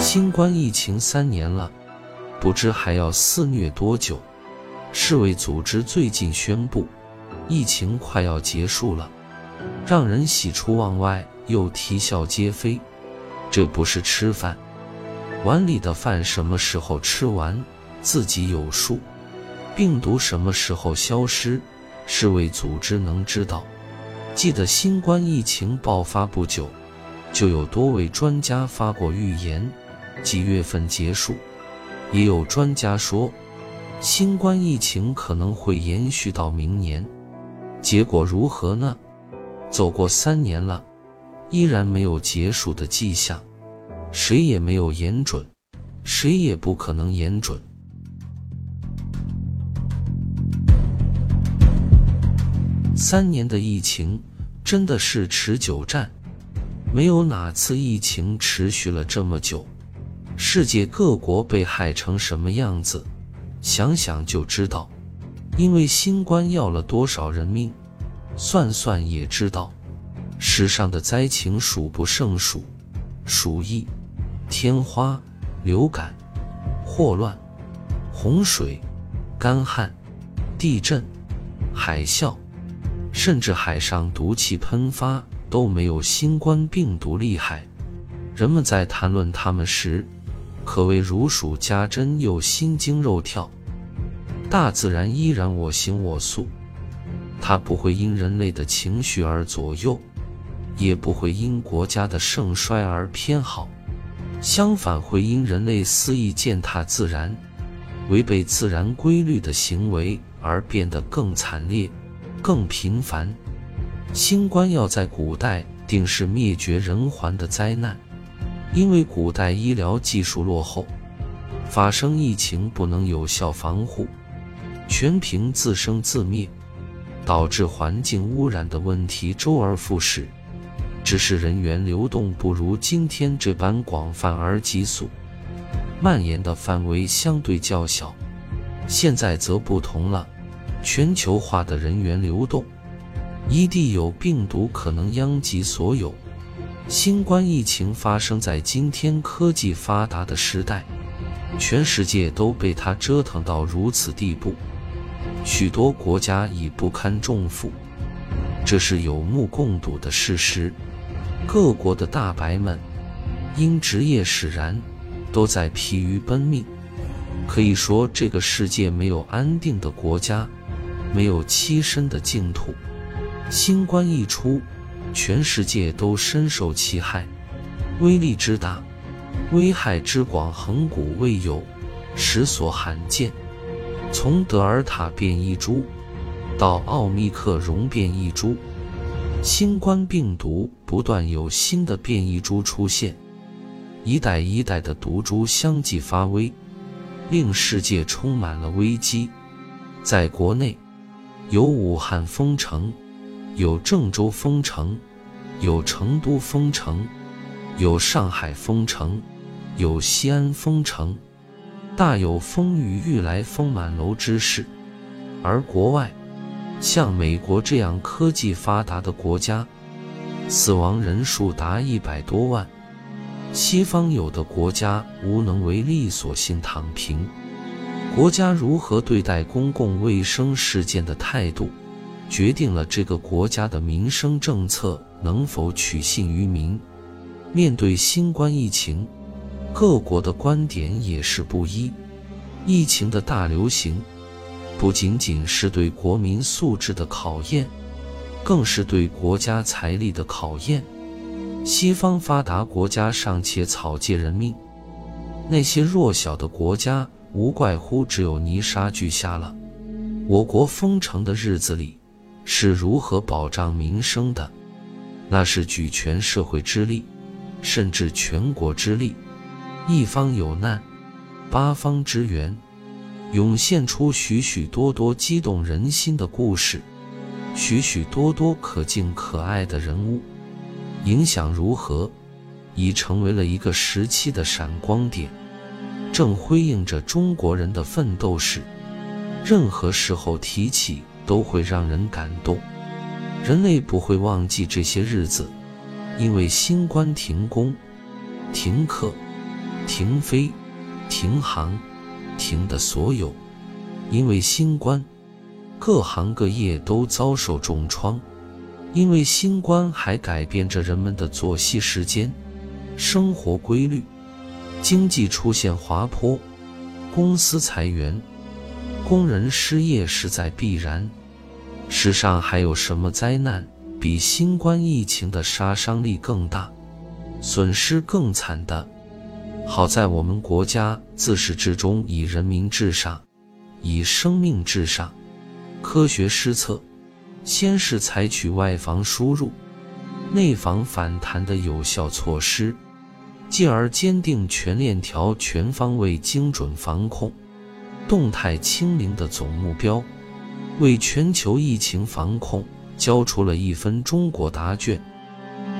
新冠疫情三年了，不知还要肆虐多久。世卫组织最近宣布，疫情快要结束了，让人喜出望外又啼笑皆非。这不是吃饭，碗里的饭什么时候吃完，自己有数；病毒什么时候消失，世卫组织能知道。记得新冠疫情爆发不久，就有多位专家发过预言。几月份结束？也有专家说，新冠疫情可能会延续到明年。结果如何呢？走过三年了，依然没有结束的迹象。谁也没有言准，谁也不可能言准。三年的疫情真的是持久战，没有哪次疫情持续了这么久。世界各国被害成什么样子，想想就知道。因为新冠要了多少人命，算算也知道。史上的灾情数不胜数，鼠疫、天花、流感、霍乱、洪水、干旱、地震、海啸，甚至海上毒气喷发都没有新冠病毒厉害。人们在谈论他们时，可谓如数家珍，又心惊肉跳。大自然依然我行我素，它不会因人类的情绪而左右，也不会因国家的盛衰而偏好，相反会因人类肆意践踏自然、违背自然规律的行为而变得更惨烈、更频繁。新冠要在古代定是灭绝人寰的灾难。因为古代医疗技术落后，发生疫情不能有效防护，全凭自生自灭，导致环境污染的问题周而复始。只是人员流动不如今天这般广泛而急速，蔓延的范围相对较小。现在则不同了，全球化的人员流动，一地有病毒可能殃及所有。新冠疫情发生在今天科技发达的时代，全世界都被它折腾到如此地步，许多国家已不堪重负，这是有目共睹的事实。各国的大白们因职业使然，都在疲于奔命。可以说，这个世界没有安定的国家，没有栖身的净土。新冠一出。全世界都深受其害，威力之大，危害之广，恒古未有，实所罕见。从德尔塔变异株到奥密克戎变异株，新冠病毒不断有新的变异株出现，一代一代的毒株相继发威，令世界充满了危机。在国内，有武汉封城。有郑州封城，有成都封城，有上海封城，有西安封城，大有风雨欲来风满楼之势。而国外，像美国这样科技发达的国家，死亡人数达一百多万。西方有的国家无能为力，索性躺平。国家如何对待公共卫生事件的态度？决定了这个国家的民生政策能否取信于民。面对新冠疫情，各国的观点也是不一。疫情的大流行，不仅仅是对国民素质的考验，更是对国家财力的考验。西方发达国家尚且草芥人命，那些弱小的国家无怪乎只有泥沙俱下了。我国封城的日子里。是如何保障民生的？那是举全社会之力，甚至全国之力。一方有难，八方支援，涌现出许许多多激动人心的故事，许许多多可敬可爱的人物。影响如何，已成为了一个时期的闪光点，正辉映着中国人的奋斗史。任何时候提起。都会让人感动，人类不会忘记这些日子，因为新冠停工、停课、停飞、停航、停的所有，因为新冠，各行各业都遭受重创。因为新冠还改变着人们的作息时间、生活规律，经济出现滑坡，公司裁员，工人失业是在必然。世上还有什么灾难比新冠疫情的杀伤力更大、损失更惨的？好在我们国家自始至终以人民至上，以生命至上，科学施策。先是采取外防输入、内防反弹的有效措施，继而坚定全链条、全方位、精准防控、动态清零的总目标，为全球疫情防控交出了一份中国答卷，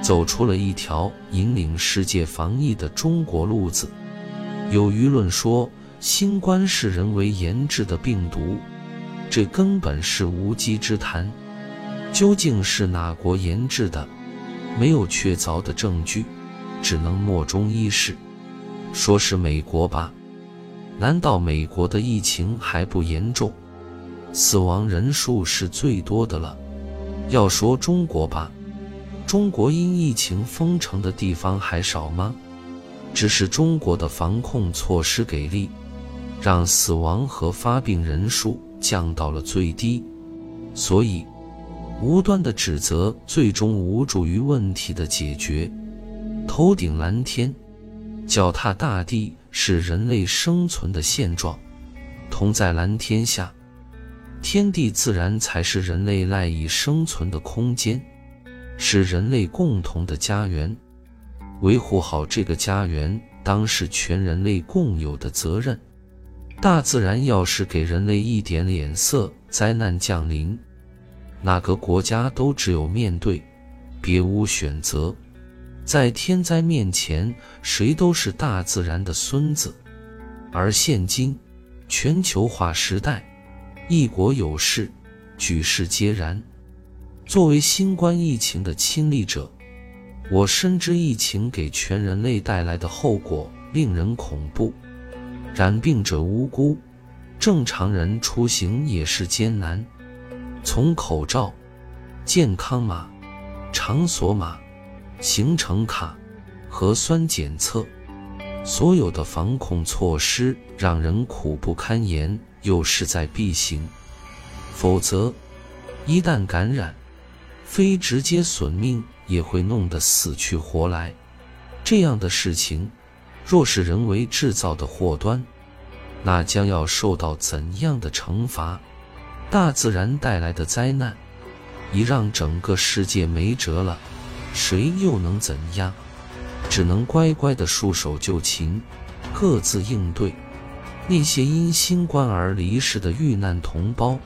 走出了一条引领世界防疫的中国路子。有舆论说，新冠是人为研制的病毒，这根本是无稽之谈。究竟是哪国研制的？没有确凿的证据，只能莫衷一是。说是美国吧？难道美国的疫情还不严重？死亡人数是最多的了。要说中国吧，中国因疫情封城的地方还少吗？只是中国的防控措施给力，让死亡和发病人数降到了最低，所以。无端的指责，最终无助于问题的解决。头顶蓝天，脚踏大地，是人类生存的现状。同在蓝天下，天地自然才是人类赖以生存的空间，是人类共同的家园。维护好这个家园，当是全人类共有的责任。大自然要是给人类一点脸色，灾难降临。哪个国家都只有面对，别无选择。在天灾面前，谁都是大自然的孙子。而现今全球化时代，一国有事，举世皆然。作为新冠疫情的亲历者，我深知疫情给全人类带来的后果令人恐怖。染病者无辜，正常人出行也是艰难。从口罩、健康码、场所码、行程卡、核酸检测，所有的防控措施让人苦不堪言，又势在必行。否则，一旦感染，非直接损命，也会弄得死去活来。这样的事情，若是人为制造的祸端，那将要受到怎样的惩罚？大自然带来的灾难，已让整个世界没辙了，谁又能怎样？只能乖乖的束手就擒，各自应对。那些因新冠而离世的遇难同胞，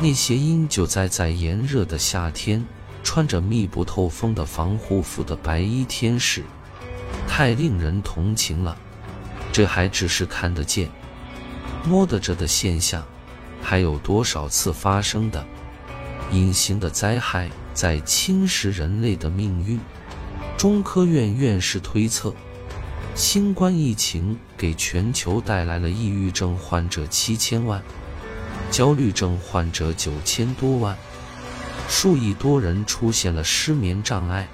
那些因救灾在炎热的夏天穿着密不透风的防护服的白衣天使，太令人同情了。这还只是看得见、摸得着的现象。还有多少次发生的隐形的灾害在侵蚀人类的命运？中科院院士推测，新冠疫情给全球带来了抑郁症患者七千万，焦虑症患者九千多万，数亿多人出现了失眠障碍，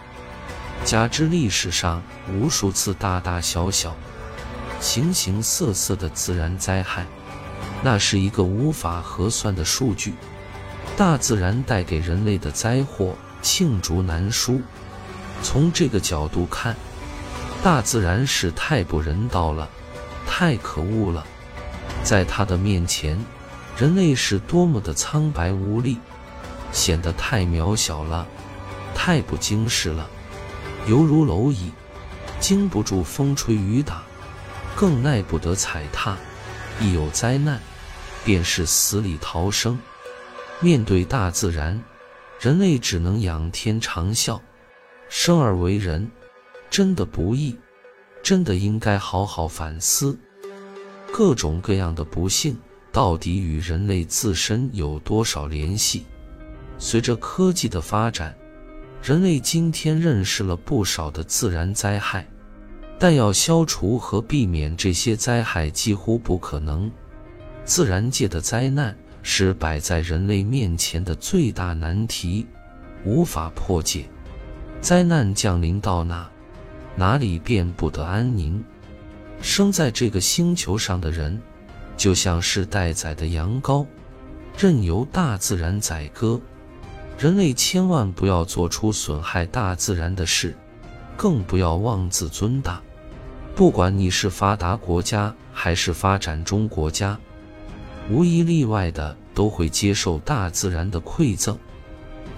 加之历史上无数次大大小小、形形色色的自然灾害。那是一个无法核算的数据，大自然带给人类的灾祸罄竹难书。从这个角度看，大自然是太不人道了，太可恶了。在它的面前，人类是多么的苍白无力，显得太渺小了，太不经世了，犹如蝼蚁，经不住风吹雨打，更耐不得踩踏。一有灾难。便是死里逃生。面对大自然，人类只能仰天长啸。生而为人，真的不易，真的应该好好反思。各种各样的不幸，到底与人类自身有多少联系？随着科技的发展，人类今天认识了不少的自然灾害，但要消除和避免这些灾害几乎不可能。自然界的灾难是摆在人类面前的最大难题，无法破解。灾难降临到那，哪里便不得安宁。生在这个星球上的人，就像是待宰的羊羔，任由大自然宰割。人类千万不要做出损害大自然的事，更不要妄自尊大。不管你是发达国家还是发展中国家，无一例外的都会接受大自然的馈赠，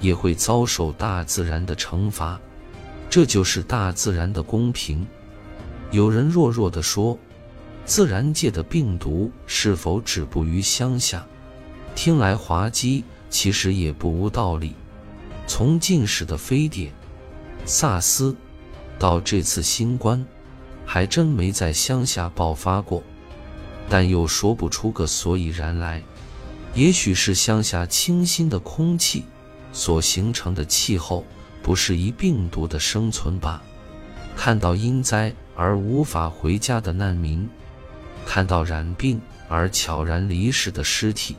也会遭受大自然的惩罚。这就是大自然的公平。有人弱弱地说：“自然界的病毒是否止步于乡下？”听来滑稽。其实也不无道理。从近史的非典、萨斯，到这次新冠，还真没在乡下爆发过。但又说不出个所以然来。也许是乡下清新的空气所形成的气候，不适宜病毒的生存吧。看到因灾而无法回家的难民，看到染病而悄然离世的尸体。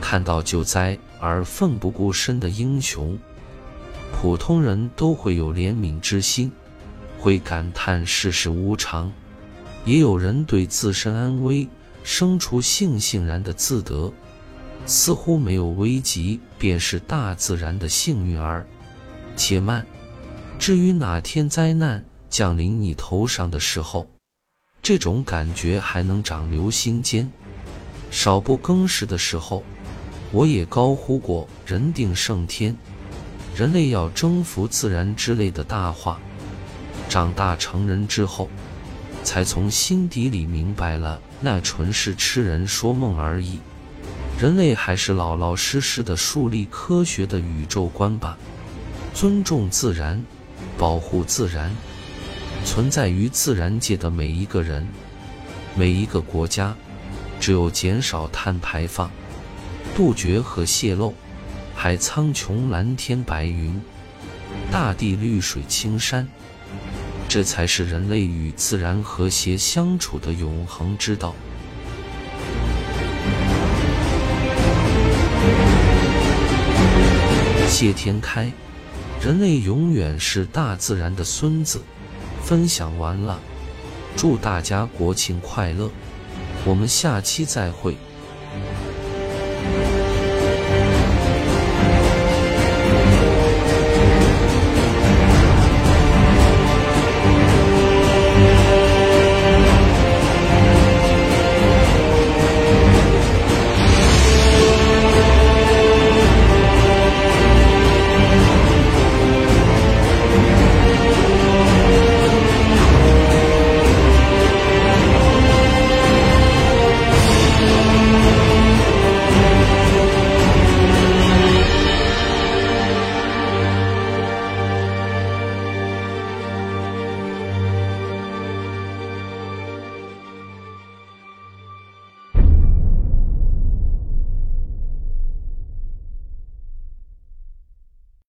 看到救灾而奋不顾身的英雄，普通人都会有怜悯之心，会感叹世事无常；也有人对自身安危生出悻悻然的自得，似乎没有危急便是大自然的幸运儿。且慢，至于哪天灾难降临你头上的时候，这种感觉还能长留心间。少不更事的时候。我也高呼过“人定胜天”，人类要征服自然之类的大话。长大成人之后，才从心底里明白了，那纯是痴人说梦而已。人类还是老老实实的树立科学的宇宙观吧，尊重自然，保护自然，存在于自然界的每一个人、每一个国家，只有减少碳排放。杜绝核泄漏，海苍穹蓝天白云，大地绿水青山，这才是人类与自然和谐相处的永恒之道。谢天开，人类永远是大自然的孙子。分享完了，祝大家国庆快乐，我们下期再会。